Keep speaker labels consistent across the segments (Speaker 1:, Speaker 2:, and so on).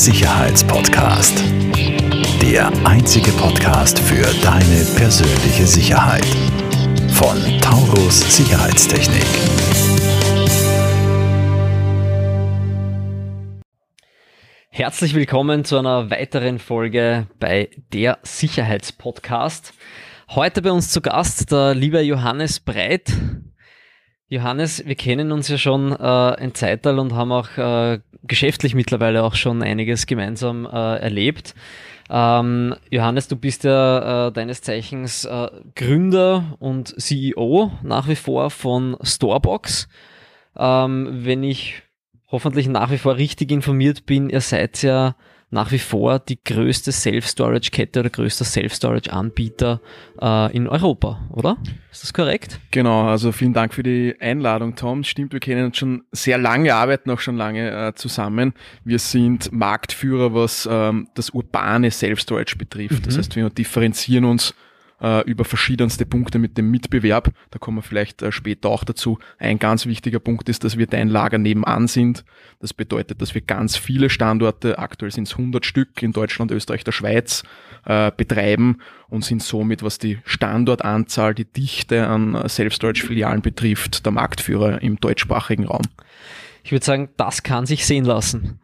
Speaker 1: Sicherheitspodcast. Der einzige Podcast für deine persönliche Sicherheit. Von Taurus Sicherheitstechnik.
Speaker 2: Herzlich willkommen zu einer weiteren Folge bei der Sicherheitspodcast. Heute bei uns zu Gast der liebe Johannes Breit. Johannes, wir kennen uns ja schon äh, ein Zeitteil und haben auch äh, geschäftlich mittlerweile auch schon einiges gemeinsam äh, erlebt. Ähm, Johannes, du bist ja äh, deines Zeichens äh, Gründer und CEO nach wie vor von Storebox. Ähm, wenn ich hoffentlich nach wie vor richtig informiert bin, ihr seid ja nach wie vor die größte Self-Storage-Kette oder größter Self-Storage-Anbieter äh, in Europa, oder? Ist das korrekt?
Speaker 3: Genau, also vielen Dank für die Einladung, Tom. Stimmt, wir kennen uns schon sehr lange, arbeiten auch schon lange äh, zusammen. Wir sind Marktführer, was ähm, das urbane Self-Storage betrifft. Mhm. Das heißt, wir differenzieren uns äh, über verschiedenste Punkte mit dem Mitbewerb. Da kommen wir vielleicht äh, später auch dazu. Ein ganz wichtiger Punkt ist, dass wir dein Lager nebenan sind. Das bedeutet, dass wir ganz viele Standorte, aktuell sind es 100 Stück in Deutschland, Österreich, der Schweiz, äh, betreiben und sind somit, was die Standortanzahl, die Dichte an äh, Self-Storage-Filialen betrifft, der Marktführer im deutschsprachigen Raum.
Speaker 2: Ich würde sagen, das kann sich sehen lassen.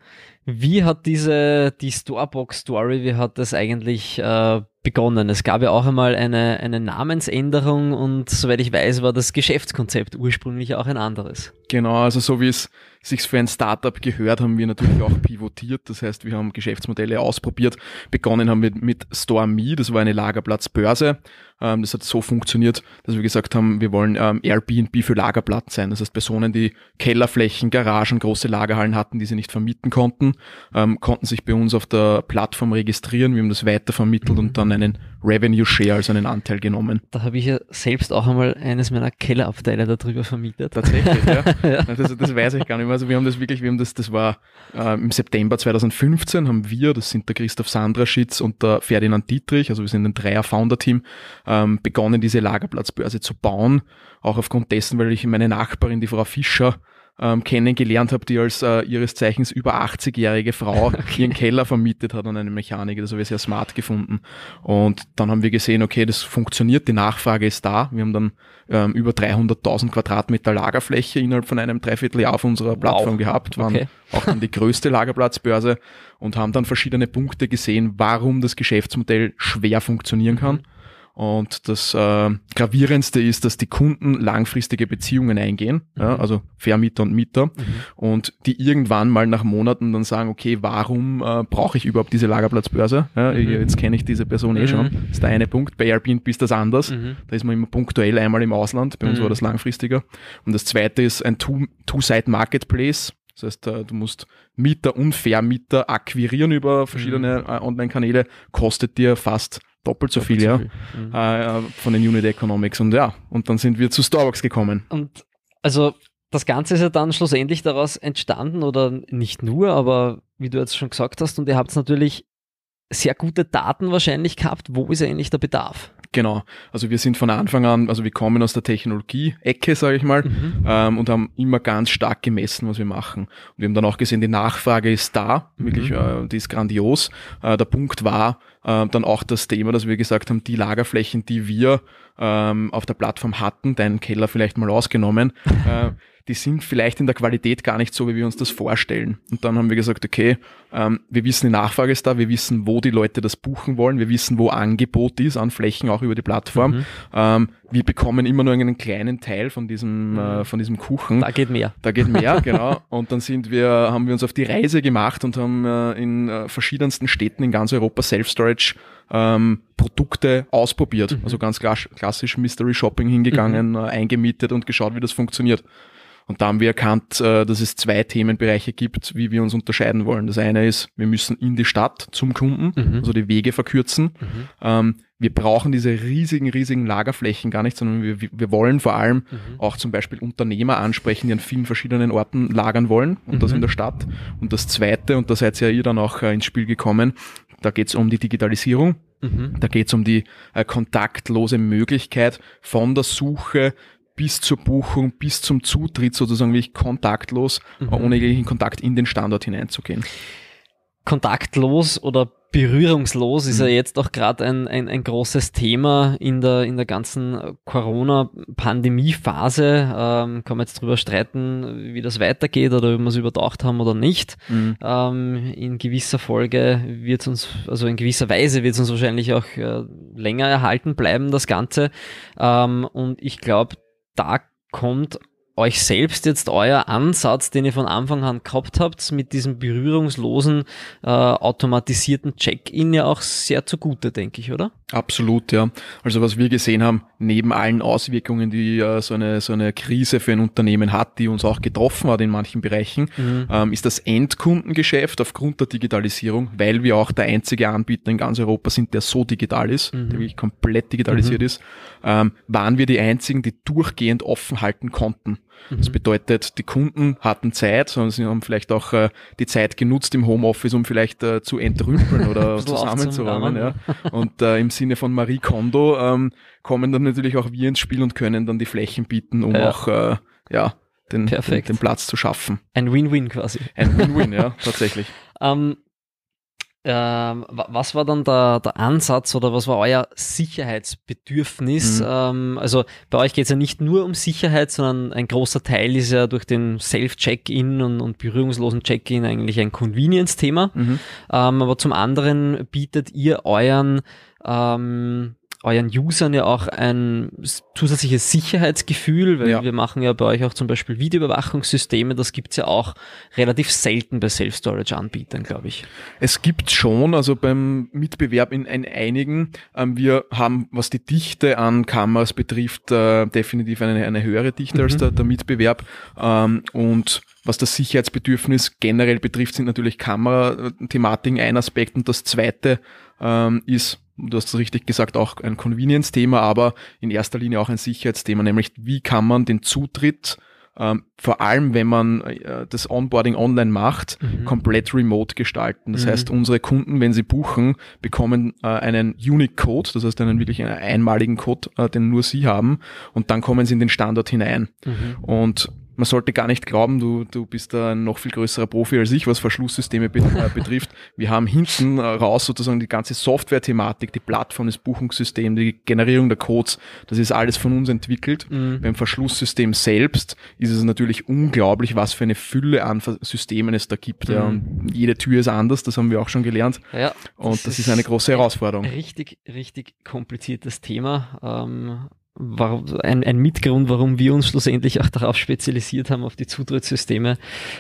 Speaker 2: Wie hat diese, die Storebox-Story, wie hat das eigentlich äh, begonnen? Es gab ja auch einmal eine, eine Namensänderung und soweit ich weiß, war das Geschäftskonzept ursprünglich auch ein anderes.
Speaker 3: Genau, also so wie es sich für ein Startup gehört, haben wir natürlich auch pivotiert. Das heißt, wir haben Geschäftsmodelle ausprobiert. Begonnen haben wir mit StoreMe, das war eine Lagerplatzbörse. Ähm, das hat so funktioniert, dass wir gesagt haben, wir wollen ähm, Airbnb für Lagerplatz sein. Das heißt, Personen, die Kellerflächen, Garagen, große Lagerhallen hatten, die sie nicht vermieten konnten, ähm, konnten sich bei uns auf der Plattform registrieren. Wir haben das weitervermittelt und dann einen Revenue Share, also einen Anteil genommen.
Speaker 2: Da habe ich ja selbst auch einmal eines meiner Kellerabteile darüber vermietet.
Speaker 3: Tatsächlich, ja. ja. Das, das, weiß ich gar nicht mehr. Also wir haben das wirklich, wir haben das, das war äh, im September 2015 haben wir, das sind der Christoph Sandraschitz und der Ferdinand Dietrich, also wir sind ein Dreier-Founder-Team, ähm, begonnen diese Lagerplatzbörse zu bauen. Auch aufgrund dessen, weil ich meine Nachbarin, die Frau Fischer, ähm, kennengelernt habe, die als äh, ihres Zeichens über 80-jährige Frau okay. ihren Keller vermietet hat an eine Mechaniker. Das habe ich sehr smart gefunden. Und dann haben wir gesehen, okay, das funktioniert, die Nachfrage ist da. Wir haben dann ähm, über 300.000 Quadratmeter Lagerfläche innerhalb von einem Dreivierteljahr auf unserer Plattform wow. gehabt, waren okay. auch dann die größte Lagerplatzbörse und haben dann verschiedene Punkte gesehen, warum das Geschäftsmodell schwer funktionieren kann. Mhm und das äh, gravierendste ist, dass die Kunden langfristige Beziehungen eingehen, mhm. ja, also Vermieter und Mieter, mhm. und die irgendwann mal nach Monaten dann sagen, okay, warum äh, brauche ich überhaupt diese Lagerplatzbörse? Ja, mhm. Jetzt kenne ich diese Person eh schon. Das ist der eine Punkt. Bei Airbnb ist das anders. Mhm. Da ist man immer punktuell einmal im Ausland. Bei uns war mhm. das langfristiger. Und das zweite ist ein Two-Side-Marketplace. Das heißt, äh, du musst Mieter und Vermieter akquirieren über verschiedene mhm. äh, Online-Kanäle, kostet dir fast doppelt so doppelt viel, so ja, viel. Mhm. Äh, von den Unit Economics. Und ja, und dann sind wir zu Starbucks gekommen.
Speaker 2: Und also das Ganze ist ja dann schlussendlich daraus entstanden oder nicht nur, aber wie du jetzt schon gesagt hast, und ihr habt natürlich sehr gute Daten wahrscheinlich gehabt. Wo ist eigentlich der Bedarf?
Speaker 3: Genau. Also wir sind von Anfang an, also wir kommen aus der Technologie-Ecke, sage ich mal, mhm. ähm, und haben immer ganz stark gemessen, was wir machen. Und wir haben dann auch gesehen, die Nachfrage ist da, wirklich, mhm. äh, die ist grandios. Äh, der Punkt war äh, dann auch das Thema, dass wir gesagt haben, die Lagerflächen, die wir ähm, auf der Plattform hatten, deinen Keller vielleicht mal ausgenommen, äh, die sind vielleicht in der Qualität gar nicht so, wie wir uns das vorstellen. Und dann haben wir gesagt, okay, ähm, wir wissen, die Nachfrage ist da, wir wissen, wo die Leute das buchen wollen, wir wissen, wo Angebot ist an Flächen, auch über die Plattform. Mhm. Ähm, wir bekommen immer nur einen kleinen Teil von diesem, mhm. äh, von diesem Kuchen.
Speaker 2: Da geht mehr.
Speaker 3: Da geht mehr, genau. Und dann sind wir, haben wir uns auf die Reise gemacht und haben äh, in äh, verschiedensten Städten in ganz Europa Self-Storage ähm, Produkte ausprobiert. Mhm. Also ganz klassisch Mystery Shopping hingegangen, mhm. äh, eingemietet und geschaut, wie das funktioniert. Und da haben wir erkannt, äh, dass es zwei Themenbereiche gibt, wie wir uns unterscheiden wollen. Das eine ist, wir müssen in die Stadt zum Kunden, mhm. also die Wege verkürzen. Mhm. Ähm, wir brauchen diese riesigen, riesigen Lagerflächen gar nicht, sondern wir, wir wollen vor allem mhm. auch zum Beispiel Unternehmer ansprechen, die an vielen verschiedenen Orten lagern wollen und das in der Stadt. Und das zweite, und da seid ja ihr dann auch äh, ins Spiel gekommen, da geht es um die Digitalisierung. Mhm. Da geht es um die äh, kontaktlose Möglichkeit von der Suche bis zur Buchung, bis zum Zutritt sozusagen wirklich kontaktlos, mhm. ohne jeglichen Kontakt in den Standort hineinzugehen.
Speaker 2: kontaktlos oder berührungslos ist ja mhm. jetzt auch gerade ein, ein, ein großes Thema in der, in der ganzen Corona-Pandemie-Phase. Ähm, kann man jetzt drüber streiten, wie das weitergeht oder ob wir es überdacht haben oder nicht. Mhm. Ähm, in gewisser Folge wird es uns, also in gewisser Weise wird es uns wahrscheinlich auch äh, länger erhalten bleiben, das Ganze. Ähm, und ich glaube, da kommt euch selbst jetzt euer Ansatz, den ihr von Anfang an gehabt habt, mit diesem berührungslosen, äh, automatisierten Check-in ja auch sehr zugute, denke ich, oder?
Speaker 3: Absolut, ja. Also was wir gesehen haben, neben allen Auswirkungen, die äh, so, eine, so eine Krise für ein Unternehmen hat, die uns auch getroffen hat in manchen Bereichen, mhm. ähm, ist das Endkundengeschäft aufgrund der Digitalisierung, weil wir auch der einzige Anbieter in ganz Europa sind, der so digital ist, mhm. der wirklich komplett digitalisiert mhm. ist, ähm, waren wir die einzigen, die durchgehend offen halten konnten. Das mhm. bedeutet, die Kunden hatten Zeit, sondern sie haben vielleicht auch äh, die Zeit genutzt im Homeoffice, um vielleicht äh, zu entrümpeln oder zusammenzuräumen. Ja. Und äh, im Sinne von Marie Kondo ähm, kommen dann natürlich auch wir ins Spiel und können dann die Flächen bieten, um ja. auch äh, ja, den, den, den, Platz zu schaffen.
Speaker 2: Ein Win-Win quasi.
Speaker 3: Ein Win-Win, ja, tatsächlich.
Speaker 2: Ähm, ähm, was war dann der, der Ansatz oder was war euer Sicherheitsbedürfnis? Mhm. Ähm, also bei euch geht es ja nicht nur um Sicherheit, sondern ein großer Teil ist ja durch den Self-Check-In und, und, berührungslosen Check-In eigentlich ein Convenience-Thema. Mhm. Ähm, aber zum anderen bietet ihr euren ähm, euren Usern ja auch ein zusätzliches Sicherheitsgefühl, weil ja. wir machen ja bei euch auch zum Beispiel Videoüberwachungssysteme, das gibt's ja auch relativ selten bei Self-Storage-Anbietern, glaube ich.
Speaker 3: Es gibt schon, also beim Mitbewerb in, in einigen, ähm, wir haben, was die Dichte an Kameras betrifft, äh, definitiv eine, eine höhere Dichte mhm. als der, der Mitbewerb ähm, und was das Sicherheitsbedürfnis generell betrifft, sind natürlich Kamerathematiken ein Aspekt und das zweite ähm, ist du hast es richtig gesagt, auch ein Convenience-Thema, aber in erster Linie auch ein Sicherheitsthema, nämlich wie kann man den Zutritt ähm, vor allem wenn man äh, das Onboarding online macht, mhm. komplett remote gestalten. Das mhm. heißt, unsere Kunden, wenn sie buchen, bekommen äh, einen Unique Code, das heißt einen wirklich einen einmaligen Code, äh, den nur sie haben, und dann kommen sie in den Standort hinein. Mhm. Und man sollte gar nicht glauben, du, du bist da ein noch viel größerer Profi als ich, was Verschlusssysteme äh, betrifft. Wir haben hinten äh, raus sozusagen die ganze Software-Thematik, die Plattform, das Buchungssystem, die Generierung der Codes, das ist alles von uns entwickelt. Mhm. Beim Verschlusssystem selbst ist es natürlich unglaublich, was für eine Fülle an Systemen es da gibt. Mhm. Ja. Und jede Tür ist anders, das haben wir auch schon gelernt. Ja, Und das, das ist eine große Herausforderung.
Speaker 2: Richtig, richtig kompliziertes Thema. Ähm warum, ein, ein Mitgrund, warum wir uns schlussendlich auch darauf spezialisiert haben, auf die Zutrittssysteme.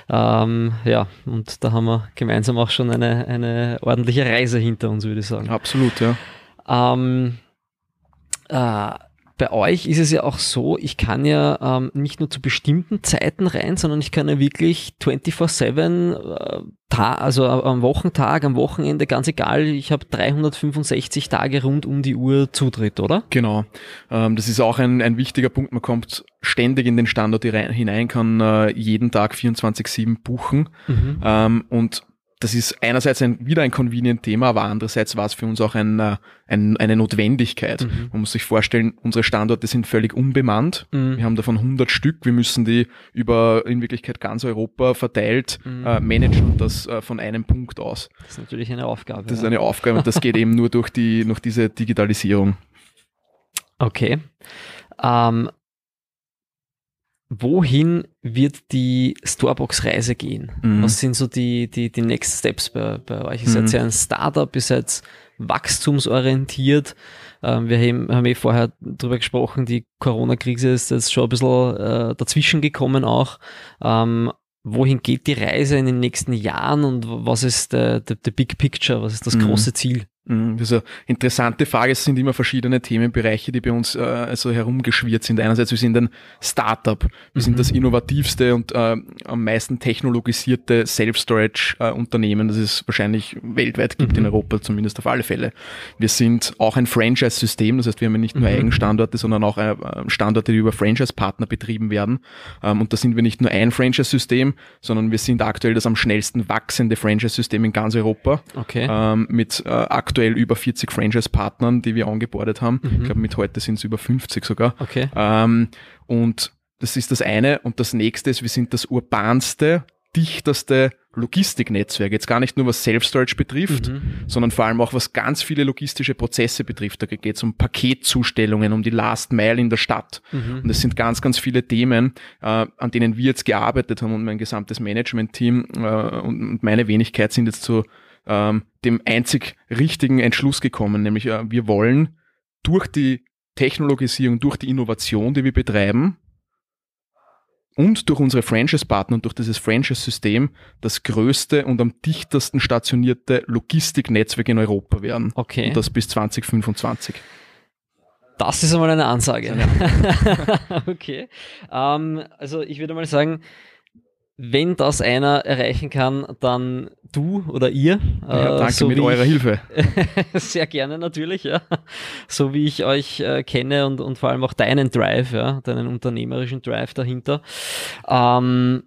Speaker 2: Ähm, ja, und da haben wir gemeinsam auch schon eine, eine ordentliche Reise hinter uns, würde ich sagen.
Speaker 3: Absolut, ja. Ähm,
Speaker 2: äh, bei euch ist es ja auch so, ich kann ja ähm, nicht nur zu bestimmten Zeiten rein, sondern ich kann ja wirklich 24-7, äh, also am Wochentag, am Wochenende, ganz egal, ich habe 365 Tage rund um die Uhr Zutritt, oder?
Speaker 3: Genau. Ähm, das ist auch ein, ein wichtiger Punkt. Man kommt ständig in den Standort hinein, kann äh, jeden Tag 24-7 buchen. Mhm. Ähm, und das ist einerseits ein, wieder ein convenient Thema, aber andererseits war es für uns auch ein, äh, ein, eine Notwendigkeit. Mhm. Man muss sich vorstellen, unsere Standorte sind völlig unbemannt. Mhm. Wir haben davon 100 Stück. Wir müssen die über in Wirklichkeit ganz Europa verteilt mhm. äh, managen und das äh, von einem Punkt aus.
Speaker 2: Das ist natürlich eine Aufgabe.
Speaker 3: Das ja. ist eine Aufgabe und das geht eben nur durch die, durch diese Digitalisierung.
Speaker 2: Okay. Ähm, wohin wird die Storebox-Reise gehen? Mhm. Was sind so die, die, die Next Steps bei, bei euch? Ihr mhm. seid ja ein Startup, ihr seid wachstumsorientiert. Ähm, wir haben, haben eh vorher drüber gesprochen, die Corona-Krise ist jetzt schon ein bisschen äh, dazwischen gekommen auch. Ähm, wohin geht die Reise in den nächsten Jahren und was ist der, der, der Big Picture? Was ist das mhm. große Ziel?
Speaker 3: Mhm, eine interessante Frage. Es sind immer verschiedene Themenbereiche, die bei uns äh, also herumgeschwirrt sind. Einerseits, wir sind ein Startup. Wir mhm. sind das innovativste und äh, am meisten technologisierte Self-Storage-Unternehmen, äh, das es wahrscheinlich weltweit gibt, mhm. in Europa zumindest auf alle Fälle. Wir sind auch ein Franchise-System. Das heißt, wir haben nicht nur mhm. Eigenstandorte, sondern auch äh, Standorte, die über Franchise-Partner betrieben werden. Ähm, und da sind wir nicht nur ein Franchise-System, sondern wir sind aktuell das am schnellsten wachsende Franchise-System in ganz Europa.
Speaker 2: Okay.
Speaker 3: Ähm, mit äh, aktuell über 40 Franchise-Partnern, die wir angebordet haben. Mhm. Ich glaube, mit heute sind es über 50 sogar.
Speaker 2: Okay.
Speaker 3: Ähm, und das ist das eine. Und das nächste ist, wir sind das urbanste dichteste Logistiknetzwerk. Jetzt gar nicht nur was Self-Storage betrifft,
Speaker 2: Mhm.
Speaker 3: sondern vor allem auch was ganz viele logistische Prozesse betrifft. Da geht es um Paketzustellungen, um die Last Mile in der Stadt.
Speaker 2: Mhm.
Speaker 3: Und es sind ganz, ganz viele Themen, äh, an denen wir jetzt gearbeitet haben und mein gesamtes Management-Team äh, und, und meine Wenigkeit sind jetzt zu ähm, dem einzig richtigen Entschluss gekommen, nämlich äh, wir wollen durch die Technologisierung, durch die Innovation, die wir betreiben, und durch unsere Franchise-Partner und durch dieses Franchise-System das größte und am dichtesten stationierte Logistiknetzwerk in Europa werden.
Speaker 2: Okay.
Speaker 3: Und das bis 2025.
Speaker 2: Das ist einmal eine Ansage. okay. Ähm, also ich würde mal sagen, wenn das einer erreichen kann, dann du oder ihr.
Speaker 3: Ja,
Speaker 2: Äh,
Speaker 3: danke
Speaker 2: so
Speaker 3: mit eurer
Speaker 2: ich-
Speaker 3: Hilfe.
Speaker 2: Sehr gerne natürlich, ja. So wie ich euch äh, kenne und, und vor allem auch deinen Drive, ja, deinen unternehmerischen Drive dahinter. Ähm,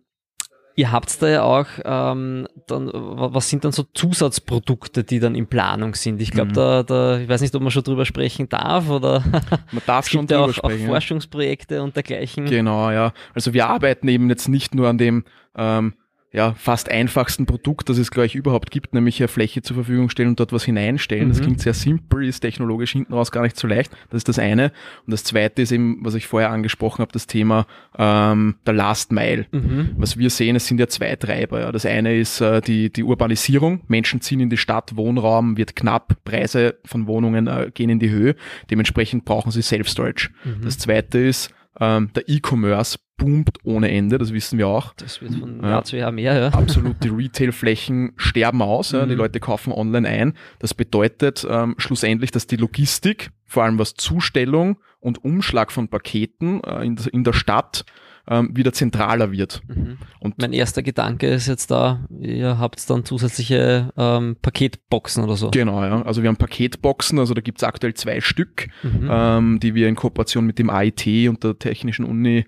Speaker 2: ihr habt da ja auch ähm, dann, wa- was sind dann so Zusatzprodukte, die dann in Planung sind? Ich glaube,
Speaker 3: Mhm.
Speaker 2: da, da, ich weiß nicht, ob man schon drüber sprechen darf oder
Speaker 3: Man darf
Speaker 2: es
Speaker 3: schon
Speaker 2: gibt ja
Speaker 3: drüber
Speaker 2: auch, auch
Speaker 3: sprechen. ja.
Speaker 2: Forschungsprojekte und dergleichen.
Speaker 3: Genau, ja. Also wir arbeiten eben jetzt nicht nur an dem ähm, ja, fast einfachsten Produkt, das es gleich überhaupt gibt, nämlich eine Fläche zur Verfügung stellen und dort was hineinstellen. Das
Speaker 2: Mhm.
Speaker 3: klingt sehr simpel, ist technologisch hinten raus gar nicht so leicht. Das ist das eine. Und das zweite ist eben, was ich vorher angesprochen habe, das Thema ähm, der Last Mile.
Speaker 2: Mhm.
Speaker 3: Was wir sehen, es sind ja zwei Treiber. Ja. Das eine ist äh, die, die Urbanisierung. Menschen ziehen in die Stadt, Wohnraum wird knapp, Preise von Wohnungen äh, gehen in die Höhe. Dementsprechend brauchen sie Self-Storage.
Speaker 2: Mhm.
Speaker 3: Das zweite ist, ähm, der E-Commerce boomt ohne Ende, das wissen wir auch.
Speaker 2: Das wird von
Speaker 3: Ja.
Speaker 2: Jahr zu Jahr mehr, ja.
Speaker 3: Absolut, die Retail-Flächen sterben aus, ja. die
Speaker 2: Mhm.
Speaker 3: Leute kaufen online ein. Das bedeutet ähm, schlussendlich, dass die Logistik, vor allem was Zustellung und Umschlag von Paketen äh, in, der- in der Stadt, ähm, wieder zentraler wird.
Speaker 2: Mhm.
Speaker 3: Und
Speaker 2: Mein erster Gedanke ist jetzt da, ihr habt dann zusätzliche ähm, Paketboxen oder so.
Speaker 3: Genau, ja. Also wir haben Paketboxen, also da gibt's aktuell zwei Stück,
Speaker 2: Mhm.
Speaker 3: ähm, die wir in Kooperation mit dem AIT und der Technischen Uni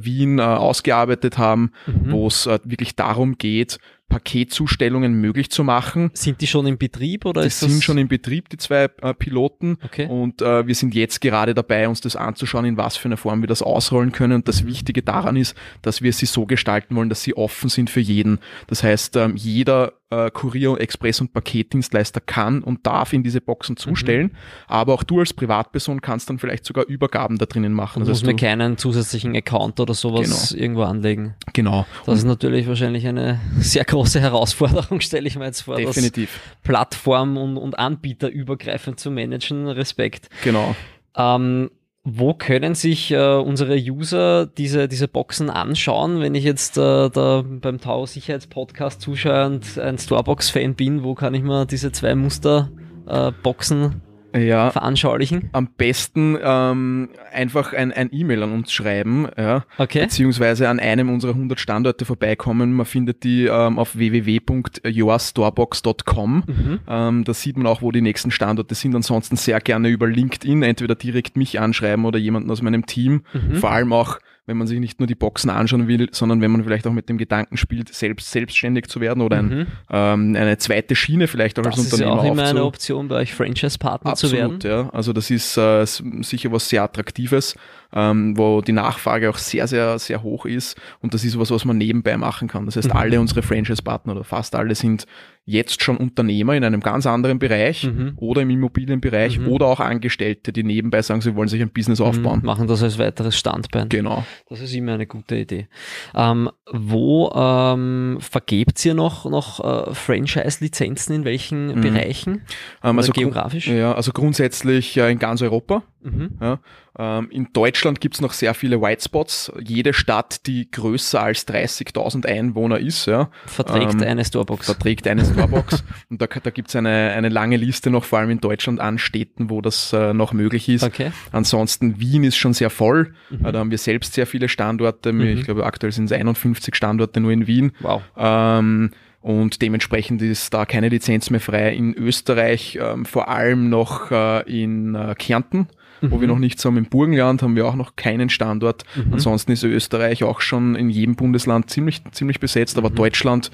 Speaker 3: Wien äh, ausgearbeitet haben,
Speaker 2: Mhm.
Speaker 3: wo es äh, wirklich darum geht, Paketzustellungen möglich zu machen.
Speaker 2: Sind die schon im Betrieb oder
Speaker 3: Die
Speaker 2: ist das
Speaker 3: sind schon in Betrieb, die zwei äh, Piloten.
Speaker 2: Okay.
Speaker 3: Und äh, wir sind jetzt gerade dabei, uns das anzuschauen, in was für einer Form wir das ausrollen können. Und das Wichtige daran ist, dass wir sie so gestalten wollen, dass sie offen sind für jeden. Das heißt, ähm, jeder äh, Kurier, Express- und Paketdienstleister kann und darf in diese Boxen zustellen. Aber auch du als Privatperson kannst dann vielleicht sogar Übergaben da drinnen machen.
Speaker 2: Man
Speaker 3: Das
Speaker 2: muss
Speaker 3: heißt,
Speaker 2: mir keinen zusätzlichen Account oder sowas irgendwo anlegen.
Speaker 3: genau,
Speaker 2: Das ist natürlich wahrscheinlich eine sehr große Herausforderung, stelle ich mir jetzt vor, das
Speaker 3: definitiv.
Speaker 2: Plattform- und, und Anbieter übergreifend zu managen. Respekt.
Speaker 3: Genau.
Speaker 2: Ähm, wo können sich äh, unsere User diese, diese Boxen anschauen, wenn ich jetzt äh, da beim Tau Sicherheitspodcast zuschaue und ein Storebox-Fan bin, wo kann ich mir diese zwei Musterboxen äh, Boxen
Speaker 3: Ja,
Speaker 2: veranschaulichen?
Speaker 3: am besten ähm, einfach ein, ein E-Mail an uns schreiben, ja,
Speaker 2: Okay.
Speaker 3: beziehungsweise an einem unserer 100 Standorte vorbeikommen. Man findet die ähm, auf www.yourstorebox.com.
Speaker 2: Mhm.
Speaker 3: Ähm, da sieht man auch, wo die nächsten Standorte sind. Ansonsten sehr gerne über LinkedIn entweder direkt mich anschreiben oder jemanden aus meinem Team.
Speaker 2: Mhm.
Speaker 3: Vor allem auch, wenn man sich nicht nur die Boxen anschauen will, sondern wenn man vielleicht auch mit dem Gedanken spielt, selbst selbstständig zu werden oder ein,
Speaker 2: Mhm.
Speaker 3: ähm, eine zweite Schiene vielleicht auch
Speaker 2: Das
Speaker 3: als
Speaker 2: ist ja auch immer eine Option, bei euch Franchise-Partner zu werden.
Speaker 3: Absolut, ja. Also das ist äh, sicher was sehr Attraktives, ähm, wo die Nachfrage auch sehr, sehr, sehr hoch ist. Und das ist was, was man nebenbei machen kann. Das heißt,
Speaker 2: Mhm.
Speaker 3: alle unsere Franchise-Partner oder fast alle sind jetzt schon Unternehmer in einem ganz anderen Bereich
Speaker 2: Mhm.
Speaker 3: oder im Immobilienbereich
Speaker 2: Mhm.
Speaker 3: oder auch Angestellte, die nebenbei sagen, sie wollen sich ein Business aufbauen.
Speaker 2: Mhm, Machen das als weiteres Standbein.
Speaker 3: Genau.
Speaker 2: Das ist immer eine gute Idee. Ähm, wo ähm, vergebt ihr noch, noch äh, Franchise-Lizenzen in welchen
Speaker 3: Mhm.
Speaker 2: Bereichen?
Speaker 3: Ähm, also
Speaker 2: geografisch?
Speaker 3: Ja, also grundsätzlich äh, in ganz Europa.
Speaker 2: Mhm.
Speaker 3: Ja. Ähm, in Deutschland gibt's noch sehr viele White Spots. Jede Stadt, die größer als 30.000 Einwohner ist, ja,
Speaker 2: Verträgt
Speaker 3: Ähm,
Speaker 2: eine Storebox.
Speaker 3: verträgt eine Starbucks. und da, da gibt's eine, eine lange Liste noch, vor allem in Deutschland an Städten, wo das äh, noch möglich ist.
Speaker 2: Okay.
Speaker 3: Ansonsten Wien ist schon sehr voll.
Speaker 2: Mhm.
Speaker 3: Äh, da haben wir selbst sehr viele Standorte.
Speaker 2: Mhm.
Speaker 3: Ich glaube, aktuell sind es 51 Standorte nur in Wien.
Speaker 2: Wow.
Speaker 3: Ähm, und dementsprechend ist da keine Lizenz mehr frei. In Österreich ähm, vor allem noch äh, in äh, Kärnten, wo
Speaker 2: Mhm.
Speaker 3: wir noch nichts haben. Im Burgenland haben wir auch noch keinen Standort.
Speaker 2: Mhm.
Speaker 3: Ansonsten ist Österreich auch schon in jedem Bundesland ziemlich, ziemlich besetzt, aber
Speaker 2: Mhm.
Speaker 3: Deutschland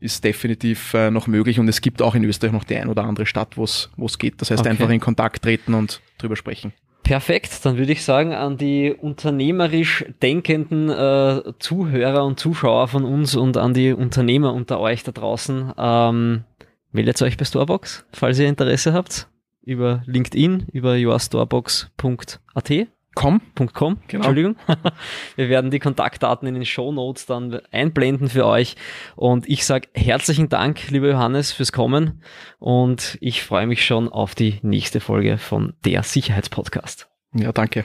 Speaker 3: ist definitiv äh, noch möglich und es gibt auch in Österreich noch die ein oder andere Stadt, wo es wo es geht. Das heißt
Speaker 2: Okay.
Speaker 3: einfach in Kontakt treten und drüber sprechen.
Speaker 2: Perfekt, dann würde ich sagen, an die unternehmerisch denkenden äh, Zuhörer und Zuschauer von uns und an die Unternehmer unter euch da draußen, ähm, meldet euch bei Storebox, falls ihr Interesse habt, über LinkedIn, über yourstorebox.at.
Speaker 3: Com.
Speaker 2: Com,
Speaker 3: Genau.
Speaker 2: Entschuldigung. Wir werden die Kontaktdaten in den Show Notes dann einblenden für euch. Und ich sage herzlichen Dank, lieber Johannes, fürs Kommen. Und ich freue mich schon auf die nächste Folge von der Sicherheitspodcast.
Speaker 3: Ja, danke.